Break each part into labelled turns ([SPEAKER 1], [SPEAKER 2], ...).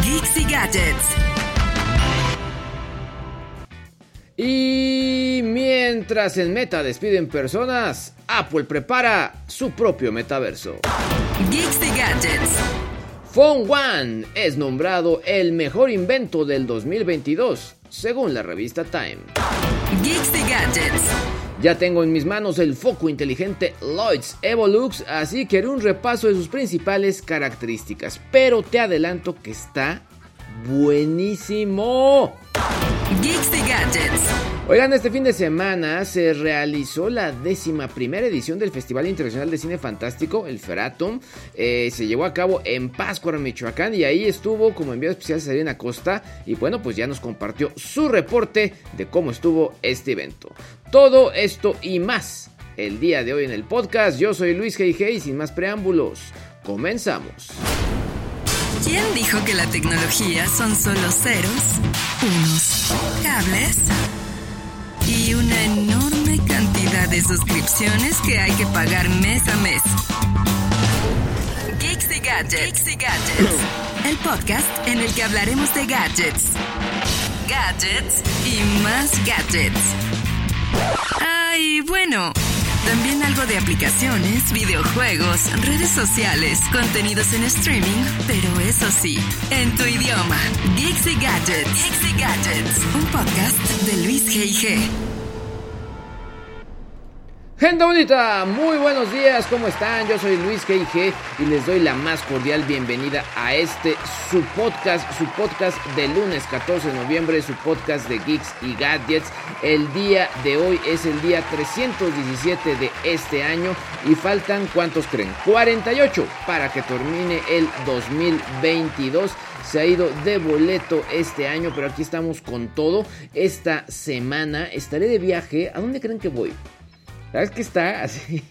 [SPEAKER 1] Geeks y Gadgets.
[SPEAKER 2] Y mientras en Meta despiden personas, Apple prepara su propio metaverso.
[SPEAKER 1] Geeks y Gadgets.
[SPEAKER 2] Phone One es nombrado el mejor invento del 2022, según la revista Time.
[SPEAKER 1] Geeks y Gadgets.
[SPEAKER 2] Ya tengo en mis manos el foco inteligente Lloyds Evolux, así que haré un repaso de sus principales características, pero te adelanto que está buenísimo.
[SPEAKER 1] Geeks y Gadgets.
[SPEAKER 2] Oigan, este fin de semana se realizó la décima primera edición del Festival Internacional de Cine Fantástico, el Feratum. Eh, se llevó a cabo en Pátzcuaro, Michoacán, y ahí estuvo como enviado especial Serena Costa. Y bueno, pues ya nos compartió su reporte de cómo estuvo este evento. Todo esto y más el día de hoy en el podcast. Yo soy Luis G.G. y sin más preámbulos, comenzamos.
[SPEAKER 1] ¿Quién dijo que la tecnología son solo ceros, unos, cables y una enorme cantidad de suscripciones que hay que pagar mes a mes? Geeks y Gadgets. Geeks y Gadgets. El podcast en el que hablaremos de gadgets, gadgets y más gadgets. Ay, bueno. También algo de aplicaciones, videojuegos, redes sociales, contenidos en streaming, pero eso sí, en tu idioma. Geeks Gadgets. Geeks Gadgets. Un podcast de Luis G.I.G.
[SPEAKER 2] Gente bonita, muy buenos días, ¿cómo están? Yo soy Luis G.I.G. y les doy la más cordial bienvenida a este, su podcast, su podcast de lunes 14 de noviembre, su podcast de Geeks y Gadgets. El día de hoy es el día 317 de este año y faltan, ¿cuántos creen? 48 para que termine el 2022 se ha ido de boleto este año, pero aquí estamos con todo. Esta semana estaré de viaje. ¿A dónde creen que voy? ¿Sabes que está así?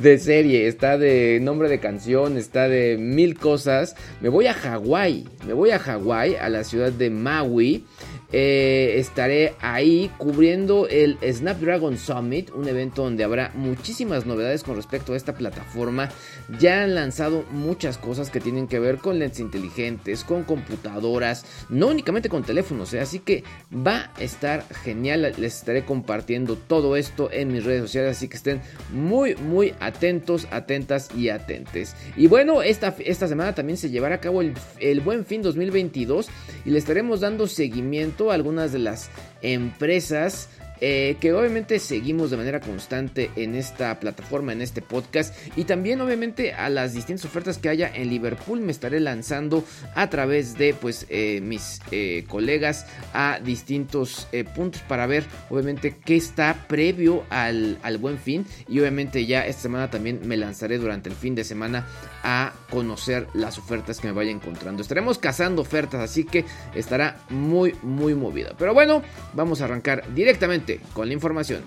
[SPEAKER 2] de serie, está de nombre de canción, está de mil cosas. Me voy a Hawái, me voy a Hawái, a la ciudad de Maui. Eh, estaré ahí cubriendo el Snapdragon Summit, un evento donde habrá muchísimas novedades con respecto a esta plataforma. Ya han lanzado muchas cosas que tienen que ver con lentes inteligentes, con computadoras, no únicamente con teléfonos, ¿eh? así que va a estar genial. Les estaré compartiendo todo esto en mis redes sociales, así que estén muy, muy atentos, atentas y atentes. Y bueno, esta, esta semana también se llevará a cabo el, el Buen Fin 2022 y le estaremos dando seguimiento algunas de las empresas eh, que obviamente seguimos de manera constante en esta plataforma, en este podcast y también obviamente a las distintas ofertas que haya en Liverpool me estaré lanzando a través de pues eh, mis eh, colegas a distintos puntos para ver obviamente qué está previo al, al buen fin y obviamente ya esta semana también me lanzaré durante el fin de semana a conocer las ofertas que me vaya encontrando. Estaremos cazando ofertas, así que estará muy, muy movida. Pero bueno, vamos a arrancar directamente con la información.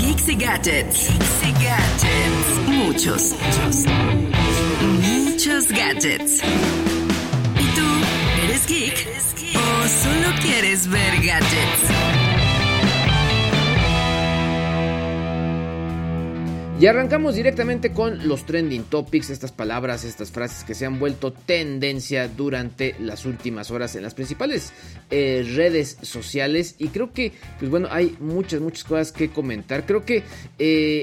[SPEAKER 1] Geeks y Gadgets. Geeks y Gadgets. Muchos, muchos, muchos gadgets. ¿Y tú, eres geek? ¿O solo quieres ver gadgets?
[SPEAKER 2] Y arrancamos directamente con los trending topics, estas palabras, estas frases que se han vuelto tendencia durante las últimas horas en las principales eh, redes sociales. Y creo que, pues bueno, hay muchas, muchas cosas que comentar. Creo que eh,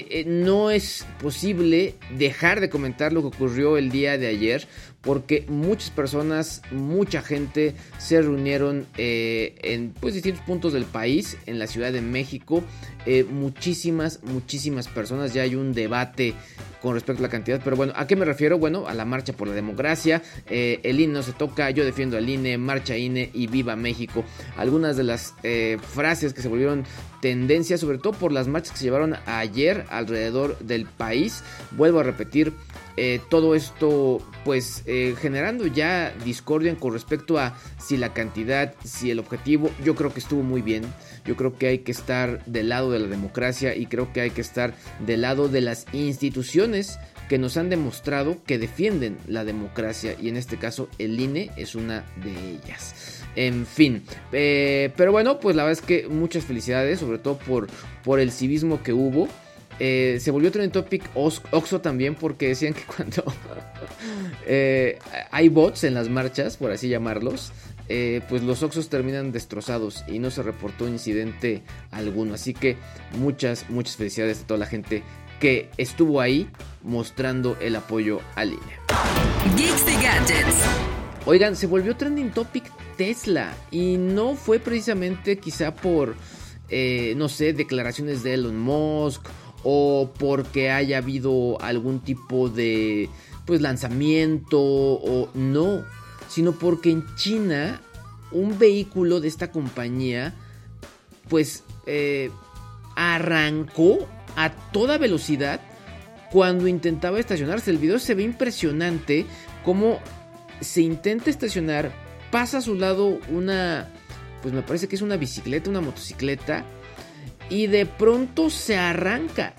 [SPEAKER 2] eh, no es posible dejar de comentar lo que ocurrió el día de ayer porque muchas personas, mucha gente se reunieron en pues, distintos puntos del país, en la Ciudad de México, eh, muchísimas, muchísimas personas, ya hay un debate con respecto a la cantidad, pero bueno, ¿a qué me refiero? Bueno, a la marcha por la democracia, eh, el INE no se toca, yo defiendo al INE, marcha INE y viva México. Algunas de las frases que se volvieron tendencia, sobre todo por las marchas que se llevaron ayer alrededor del país, vuelvo a repetir, eh, todo esto pues eh, generando ya discordia con respecto a si la cantidad, si el objetivo, yo creo que estuvo muy bien, yo creo que hay que estar del lado de la democracia y creo que hay que estar del lado de las instituciones que nos han demostrado que defienden la democracia y en este caso el INE es una de ellas. En fin, eh, pero bueno, pues la verdad es que muchas felicidades, sobre todo por, por el civismo que hubo. Eh, se volvió trending topic Oxo también porque decían que cuando eh, hay bots en las marchas, por así llamarlos, eh, pues los Oxos terminan destrozados y no se reportó incidente alguno. Así que muchas, muchas felicidades a toda la gente que estuvo ahí mostrando el apoyo a línea. Gadgets. Oigan, se volvió trending topic Tesla y no fue precisamente quizá por, no sé, declaraciones de Elon Musk o porque haya habido algún tipo de pues lanzamiento o no, sino porque en China un vehículo de esta compañía pues eh, arrancó a toda velocidad cuando intentaba estacionarse. El video se ve impresionante como se intenta estacionar, pasa a su lado una, pues me parece que es una bicicleta, una motocicleta y de pronto se arranca.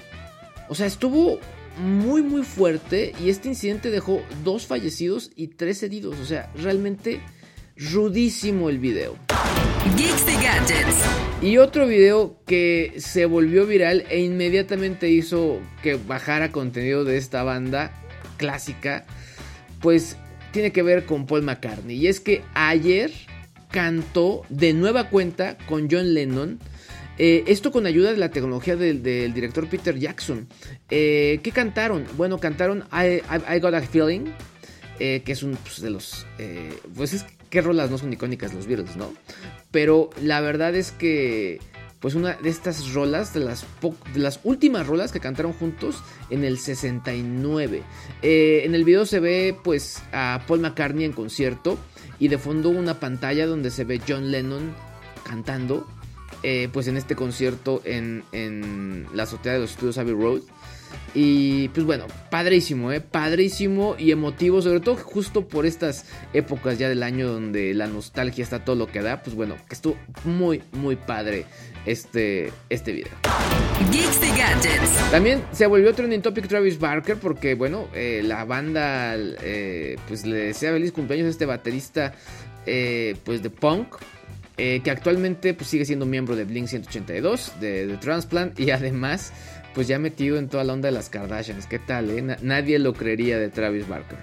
[SPEAKER 2] O sea, estuvo muy muy fuerte y este incidente dejó dos fallecidos y tres heridos. O sea, realmente rudísimo el video. Gadgets. Y otro video que se volvió viral e inmediatamente hizo que bajara contenido de esta banda clásica, pues tiene que ver con Paul McCartney. Y es que ayer cantó de nueva cuenta con John Lennon eh, esto con ayuda de la tecnología del, director Peter Jackson. Eh, ¿Qué cantaron? Bueno, cantaron I, Got a Feeling, eh, que es un pues, de los... pues es que rolas no son icónicas los Beatles, ¿no? Pero la verdad es que... Pues una de estas rolas, de las, de las últimas rolas que cantaron juntos en el 69. en el video se ve pues a Paul McCartney en concierto y de fondo una pantalla donde se ve John Lennon cantando eh, pues en este concierto en, la azotea de los estudios Abbey Road. Y pues bueno, padrísimo, ¿eh? Padrísimo y emotivo, sobre todo justo por estas épocas ya del año donde la nostalgia está todo lo que da. Pues bueno, que estuvo muy, muy padre este, este video. Gadgets. También se volvió trending topic Travis Barker porque, bueno, eh, la banda eh, pues le desea feliz cumpleaños a este baterista pues de punk eh, que actualmente pues, sigue siendo miembro de Blink 182, de, de, Transplant y además pues ya metido en toda la onda de las Kardashians. ¿Qué tal? Eh? nadie lo creería de Travis Barker.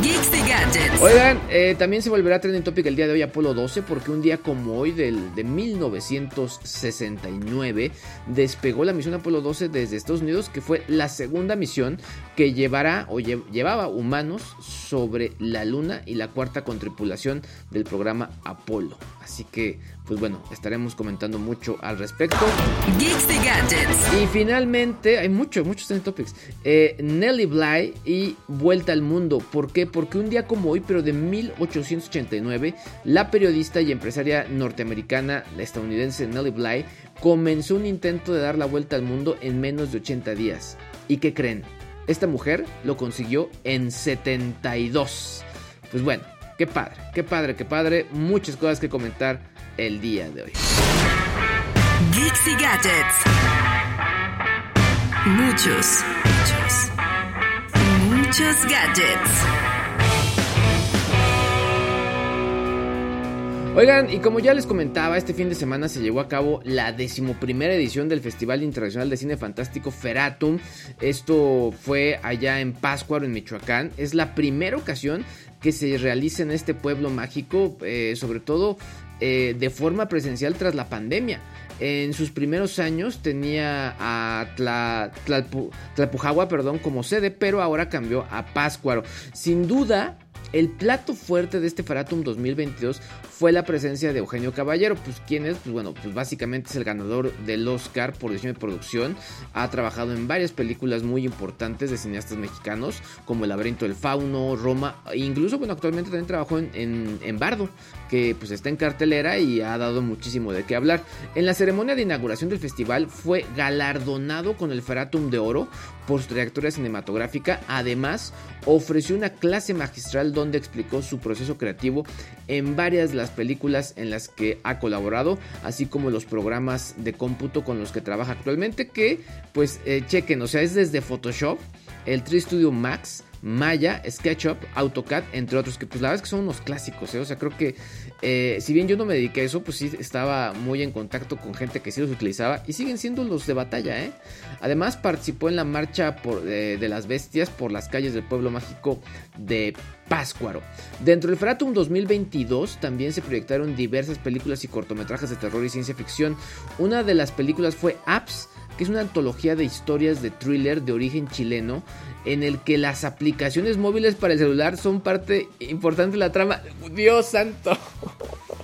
[SPEAKER 2] Geeks Gadgets. Oigan, eh, también se volverá trending topic el día de hoy Apolo 12 porque un día como hoy del, de 1969 despegó la misión Apolo 12 desde Estados Unidos que fue la segunda misión que llevará o llevaba humanos sobre la luna y la cuarta con tripulación del programa Apolo. Así que pues bueno, estaremos comentando mucho al respecto. Geeks Gadgets. Y finalmente, hay muchos, muchos topics. Eh, Nelly Bly y Vuelta al Mundo. ¿Por qué? Porque un día como hoy, pero de 1889, la periodista y empresaria norteamericana, la estadounidense Nelly Bly, comenzó un intento de dar la vuelta al mundo en menos de 80 días. ¿Y qué creen? Esta mujer lo consiguió en 72. Pues bueno, qué padre, qué padre, qué padre. Muchas cosas que comentar el día de hoy. Geeks y Gadgets. Muchos, muchos, muchos gadgets. Oigan, y como ya les comentaba, este fin de semana se llevó a cabo la decimoprimera edición del Festival Internacional de Cine Fantástico Feratum. Esto fue allá en Páscuaro, en Michoacán. Es la primera ocasión que se realiza en este pueblo mágico, eh, sobre todo eh, de forma presencial tras la pandemia. En sus primeros años tenía a Tlalpujagua perdón, como sede, pero ahora cambió a Páscuaro. Sin duda, El plato fuerte de este Faratum 2022 fue la presencia de Eugenio Caballero, pues quién es, pues bueno, pues básicamente es el ganador del Oscar por diseño de producción, ha trabajado en varias películas muy importantes de cineastas mexicanos, como El laberinto del fauno, Roma, e incluso bueno, actualmente también trabajó en, en, Bardo, que pues está en cartelera y ha dado muchísimo de qué hablar. En la ceremonia de inauguración del festival fue galardonado con el Faratum de Oro por su trayectoria cinematográfica, además ofreció una clase magistral donde explicó su proceso creativo en varias de las películas en las que ha colaborado, así como los programas de cómputo con los que trabaja actualmente, que pues eh, chequen, o sea, es desde Photoshop, el 3 Studio Max, Maya, SketchUp, AutoCAD, entre otros, que pues la verdad es que son unos clásicos, ¿eh? o sea, creo que eh, si bien yo no me dediqué a eso, pues sí estaba muy en contacto con gente que sí los utilizaba y siguen siendo los de batalla, ¿eh? Además participó en la marcha de las bestias por las calles del pueblo mágico de Páscuaro. Dentro del Fratum 2022 también se proyectaron diversas películas y cortometrajes de terror y ciencia ficción. Una de las películas fue Apps, es una antología de historias de thriller de origen chileno en el que las aplicaciones móviles para el celular son parte importante de la trama. Dios santo.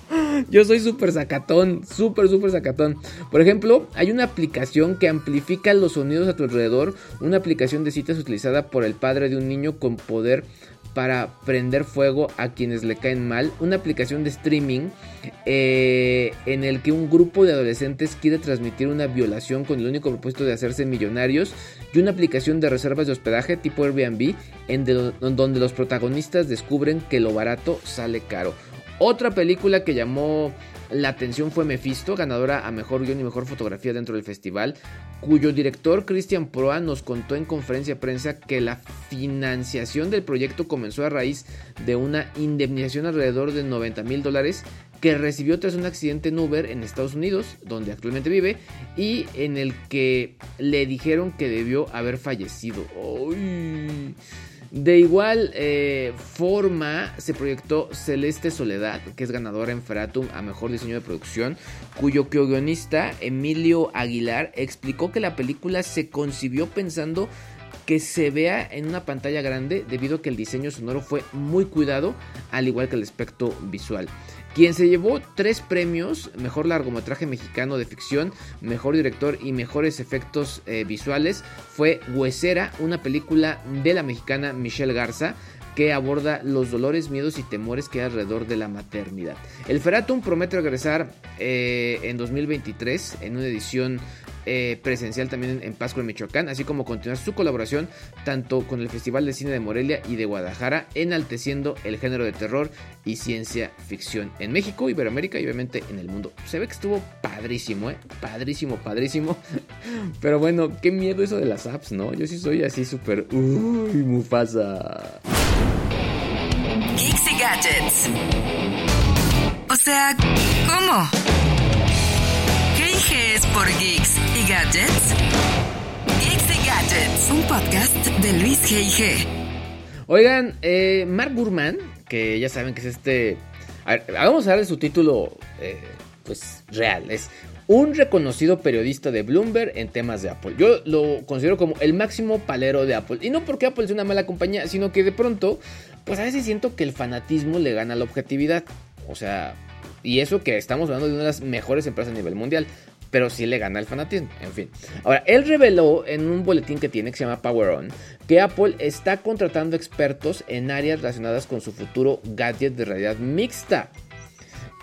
[SPEAKER 2] Yo soy súper sacatón, súper, súper sacatón. Por ejemplo, hay una aplicación que amplifica los sonidos a tu alrededor. Una aplicación de citas utilizada por el padre de un niño con poder para prender fuego a quienes le caen mal. Una aplicación de streaming eh, en el que un grupo de adolescentes quiere transmitir una violación con el único propósito de hacerse millonarios. Y una aplicación de reservas de hospedaje tipo Airbnb en donde los protagonistas descubren que lo barato sale caro. Otra película que llamó la atención fue Mephisto, ganadora a mejor guion y mejor fotografía dentro del festival, cuyo director Christian Proa nos contó en conferencia de prensa que la financiación del proyecto comenzó a raíz de una indemnización alrededor de 90 mil dólares que recibió tras un accidente en Uber en Estados Unidos, donde actualmente vive, y en el que le dijeron que debió haber fallecido. ¡Uy! De igual eh, forma se proyectó Celeste Soledad, que es ganadora en Fratum a Mejor Diseño de Producción, cuyo guionista Emilio Aguilar explicó que la película se concibió pensando que se vea en una pantalla grande debido a que el diseño sonoro fue muy cuidado, al igual que el aspecto visual. Quien se llevó tres premios, mejor largometraje mexicano de ficción, mejor director y mejores efectos eh, visuales, fue Huesera, una película de la mexicana Michelle Garza que aborda los dolores, miedos y temores que hay alrededor de la maternidad. El Feratum promete regresar eh, en 2023 en una edición eh, presencial también en, Pascua, Michoacán, así como continuar su colaboración tanto con el Festival de Cine de Morelia y de Guadalajara, enalteciendo el género de terror y ciencia ficción en México, Iberoamérica y obviamente en el mundo. Se ve que estuvo padrísimo, ¿eh? Padrísimo, padrísimo. Pero bueno, qué miedo eso de las apps, ¿no? Yo sí soy así súper... Uy, Mufasa.
[SPEAKER 1] Geeks y Gadgets. O sea, ¿cómo? ¿Qué es por Geeks Gadgets? Geeks Gadgets, un podcast de Luis G.I.G.
[SPEAKER 2] Oigan, eh, Mark Gurman, que ya saben que es este... A vamos a darle su título, eh, pues, real. Es un reconocido periodista de Bloomberg en temas de Apple. Yo lo considero como el máximo palero de Apple. Y no porque Apple sea una mala compañía, sino que de pronto, pues a veces siento que el fanatismo le gana la objetividad. O sea, y eso que estamos hablando de una de las mejores empresas a nivel mundial pero sí le gana el fanatismo, en fin. Ahora, él reveló en un boletín que tiene que se llama Power On que Apple está contratando expertos en áreas relacionadas con su futuro gadget de realidad mixta.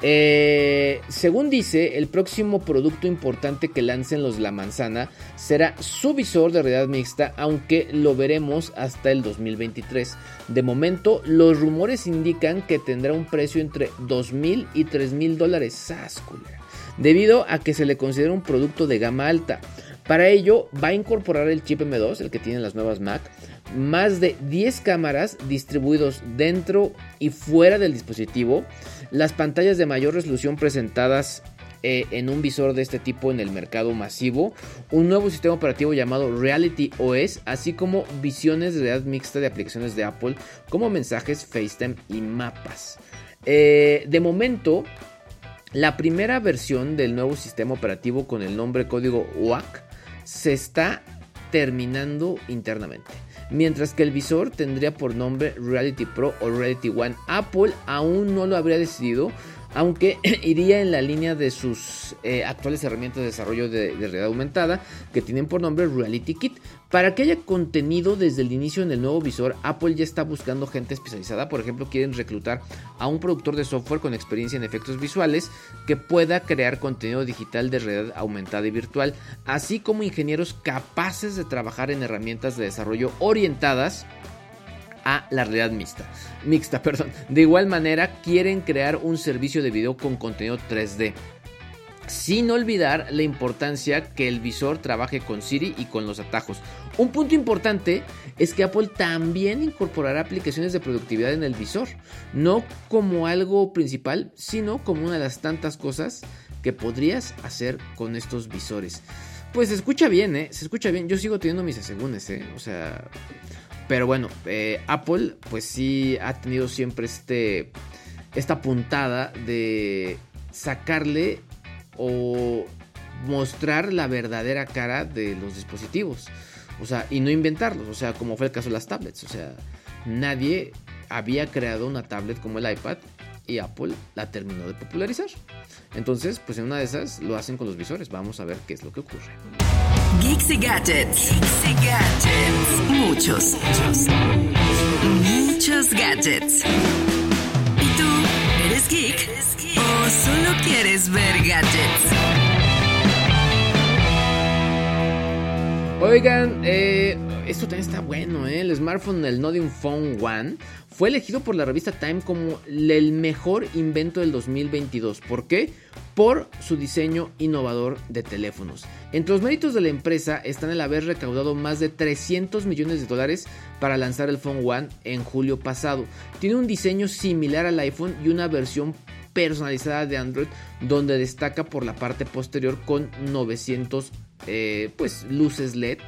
[SPEAKER 2] Eh, según dice, el próximo producto importante que lancen los La Manzana será su visor de realidad mixta, aunque lo veremos hasta el 2023. De momento, los rumores indican que tendrá un precio entre 2.000 y 3.000 dólares. ¡Sascula! Debido a que se le considera un producto de gama alta. Para ello va a incorporar el chip M2, el que tienen las nuevas Mac, más de 10 cámaras distribuidos dentro y fuera del dispositivo, las pantallas de mayor resolución presentadas eh, en un visor de este tipo en el mercado masivo, un nuevo sistema operativo llamado Reality OS, así como visiones de realidad mixta de aplicaciones de Apple como mensajes, FaceTime y mapas. Eh, de momento, la primera versión del nuevo sistema operativo con el nombre código WAC se está terminando internamente. Mientras que el visor tendría por nombre Reality Pro o Reality One. Apple aún no lo habría decidido, aunque iría en la línea de sus eh, actuales herramientas de desarrollo de, realidad aumentada, que tienen por nombre Reality Kit. Para que haya contenido desde el inicio en el nuevo visor, Apple ya está buscando gente especializada. Por ejemplo, quieren reclutar a un productor de software con experiencia en efectos visuales que pueda crear contenido digital de realidad aumentada y virtual, así como ingenieros capaces de trabajar en herramientas de desarrollo orientadas a la realidad mixta. Mixta, perdón. De igual manera, quieren crear un servicio de video con contenido 3D. Sin olvidar la importancia que el visor trabaje con Siri y con los atajos. Un punto importante es que Apple también incorporará aplicaciones de productividad en el visor. No como algo principal, sino como una de las tantas cosas que podrías hacer con estos visores. Pues se escucha bien, ¿eh? Se escucha bien. Yo sigo teniendo mis asegúnes, ¿eh? O sea, pero bueno, eh, Apple pues sí ha tenido siempre este, esta puntada de sacarle o mostrar la verdadera cara de los dispositivos. O sea, y no inventarlos. O sea, como fue el caso de las tablets. O sea, nadie había creado una tablet como el iPad y Apple la terminó de popularizar. Entonces, pues en una de esas lo hacen con los visores. Vamos a ver qué es lo que ocurre.
[SPEAKER 1] Geeks y gadgets. Geeks y gadgets. Muchos, muchos. Muchos gadgets. ¿Y tú eres geek? ¿O solo quieres ver gadgets?
[SPEAKER 2] Oigan, eh, esto también está bueno, ¿eh? El smartphone, el Nothing Phone One, fue elegido por la revista Time como el mejor invento del 2022. ¿Por qué? Por su diseño innovador de teléfonos. Entre los méritos de la empresa están el haber recaudado más de 300 millones de dólares para lanzar el Phone One en julio pasado. Tiene un diseño similar al iPhone y una versión personalizada de Android donde destaca por la parte posterior con 900 eh, pues, luces LED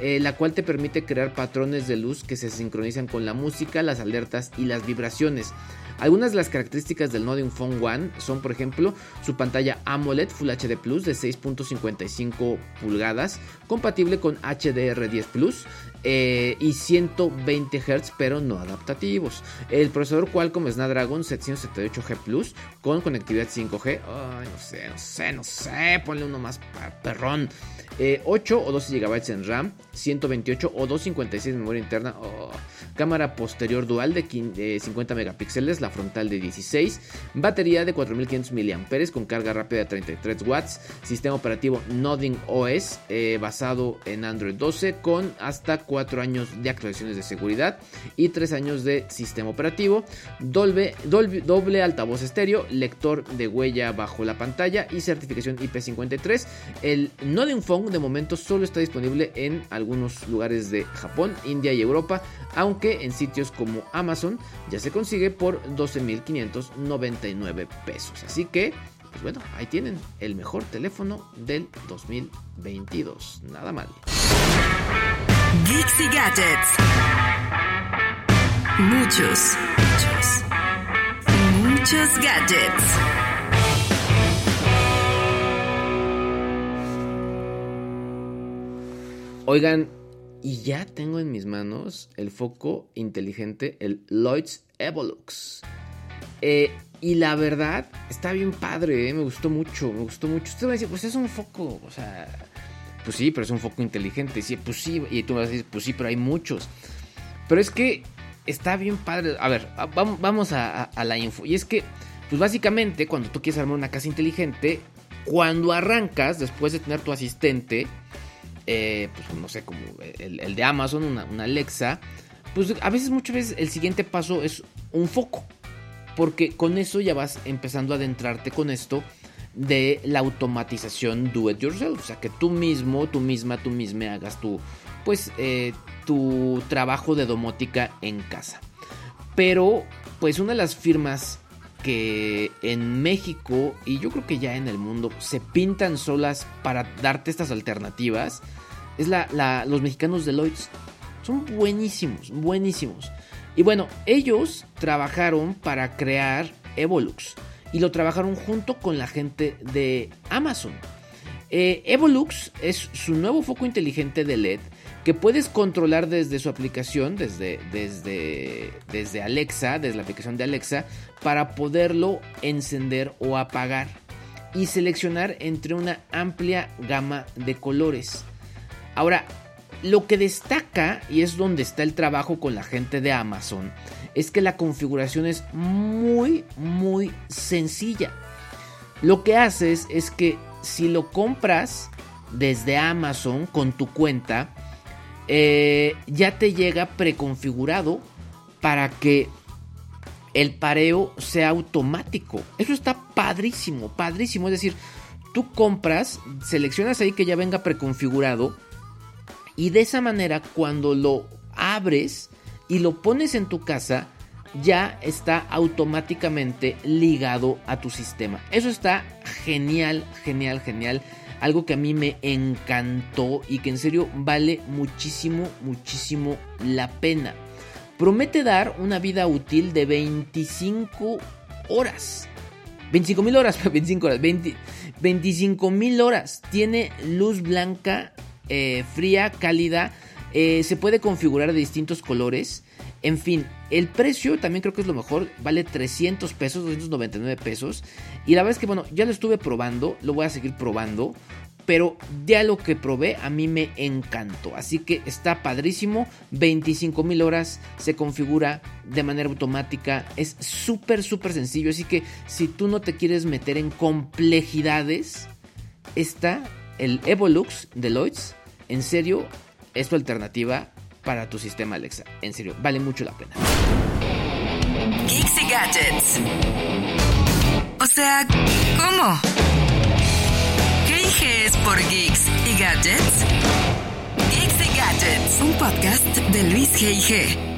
[SPEAKER 2] eh, la cual te permite crear patrones de luz que se sincronizan con la música, las alertas y las vibraciones. Algunas de las características del Nothing Phone One son, por ejemplo, su pantalla AMOLED Full HD Plus de 6.55 pulgadas, compatible con HDR10 Plus eh, y 120 Hz, pero no adaptativos. El procesador Qualcomm Snapdragon 778G Plus con conectividad 5G. Ay, no sé, no sé, no sé, ponle uno más perrón. 8 eh, o 12 GB en RAM, 128 o 256 de memoria interna, oh, cámara posterior dual de 50 megapíxeles, la frontal de 16, batería de 4500 mAh con carga rápida de 33 watts, sistema operativo Nothing OS eh, basado en Android 12 con hasta 4 años de actualizaciones de seguridad y 3 años de sistema operativo, doble, altavoz estéreo, lector de huella bajo la pantalla y certificación IP53. El Nothing Phone de momento solo está disponible en algunos lugares de Japón, India y Europa, aunque en sitios como Amazon ya se consigue por 12.599 pesos. Así que, pues bueno, ahí tienen el mejor teléfono del 2022. Nada mal.
[SPEAKER 1] Geeks Gadgets. Muchos, muchos, muchos gadgets.
[SPEAKER 2] Oigan, y ya tengo en mis manos el foco inteligente, el Lloyds Evolux. Eh, y la verdad, está bien padre, eh, me gustó mucho, me gustó mucho. Usted a decir, pues es un foco, o sea, pues sí, pero es un foco inteligente. Sí, pues sí, y tú vas a decir, pues sí, pero hay muchos. Pero es que está bien padre. A ver, vamos a, a la info. Y es que, pues básicamente, cuando tú quieres armar una casa inteligente, cuando arrancas, después de tener tu asistente, eh, pues no sé, como el, de Amazon, una, Alexa, pues a veces, muchas veces, el siguiente paso es un foco. Porque con eso ya vas empezando a adentrarte con esto de la automatización do it yourself. O sea, que tú mismo, tú misma, tú misma hagas tu, pues, eh, tu trabajo de domótica en casa. Pero, pues, una de las firmas que en México y yo creo que ya en el mundo se pintan solas para darte estas alternativas es la, los mexicanos de. Son buenísimos, buenísimos. Y bueno, ellos trabajaron para crear Evolux y lo trabajaron junto con la gente de Amazon. Eh, Evolux es su nuevo foco inteligente de LED que puedes controlar desde su aplicación, desde, desde, desde Alexa, desde la aplicación de Alexa, para poderlo encender o apagar y seleccionar entre una amplia gama de colores. Ahora, lo que destaca, y es donde está el trabajo con la gente de Amazon, es que la configuración es muy, muy sencilla. Lo que haces es que si lo compras desde Amazon con tu cuenta, eh, ya te llega preconfigurado para que el pareo sea automático. Eso está padrísimo, padrísimo. Es decir, tú compras, seleccionas ahí que ya venga preconfigurado y de esa manera cuando lo abres y lo pones en tu casa, ya está automáticamente ligado a tu sistema. Eso está genial, genial, genial. Algo que a mí me encantó y que en serio vale muchísimo, muchísimo la pena. Promete dar una vida útil de 25 horas. 25 mil horas, 25 horas, 25 mil horas. Tiene luz blanca, eh, fría, cálida. Eh, se puede configurar de distintos colores. En fin, el precio también creo que es lo mejor. Vale 300 pesos, 299 pesos. Y la verdad es que, bueno, ya lo estuve probando. Lo voy a seguir probando. Pero ya lo que probé a mí me encantó. Así que está padrísimo. 25 mil horas. Se configura de manera automática. Es súper, súper sencillo. Así que si tú no te quieres meter en complejidades. Está el Evolux de Lloyds. En serio, es tu alternativa para tu sistema Alexa. En serio, vale mucho la pena.
[SPEAKER 1] Geeks y Gadgets. O sea, ¿cómo? ¿Qué es por Geeks y Gadgets? Geeks y Gadgets, un podcast de Luis G.I.G.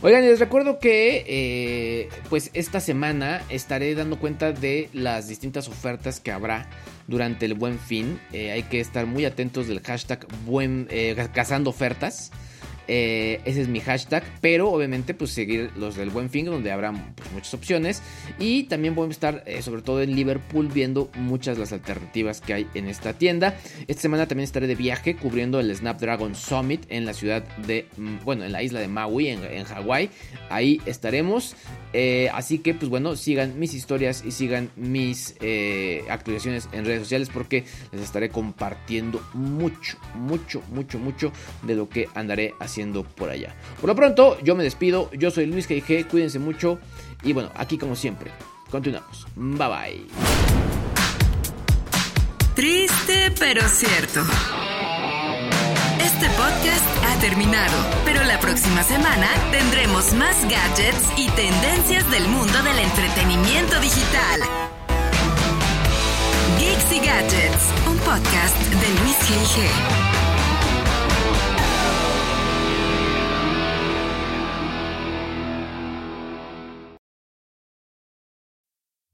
[SPEAKER 2] Oigan, les recuerdo que eh, pues esta semana estaré dando cuenta de las distintas ofertas que habrá durante el buen fin. Eh, hay que estar muy atentos del hashtag buen, eh, cazando ofertas. Eh, ese es mi hashtag. Pero obviamente, pues seguir los del buen fin, donde habrá pues, muchas opciones. Y también voy a estar, eh, sobre todo en Liverpool, viendo muchas las alternativas que hay en esta tienda. Esta semana también estaré de viaje cubriendo el Snapdragon Summit en la ciudad de, mm, bueno, en la isla de Maui, en, en Hawái. Ahí estaremos. Eh, así que, pues bueno, sigan mis historias y sigan mis actualizaciones en redes sociales porque les estaré compartiendo mucho, mucho, mucho, mucho de lo que andaré haciendo por allá. Por lo pronto, yo me despido. Yo soy Luis G.I.G. Cuídense mucho. Y bueno, aquí como siempre, continuamos. Bye bye.
[SPEAKER 1] Triste pero cierto. Este podcast ha terminado, pero la próxima semana tendremos más gadgets y tendencias del mundo del entretenimiento digital. Geeks y Gadgets, un podcast de Luis G.I.G.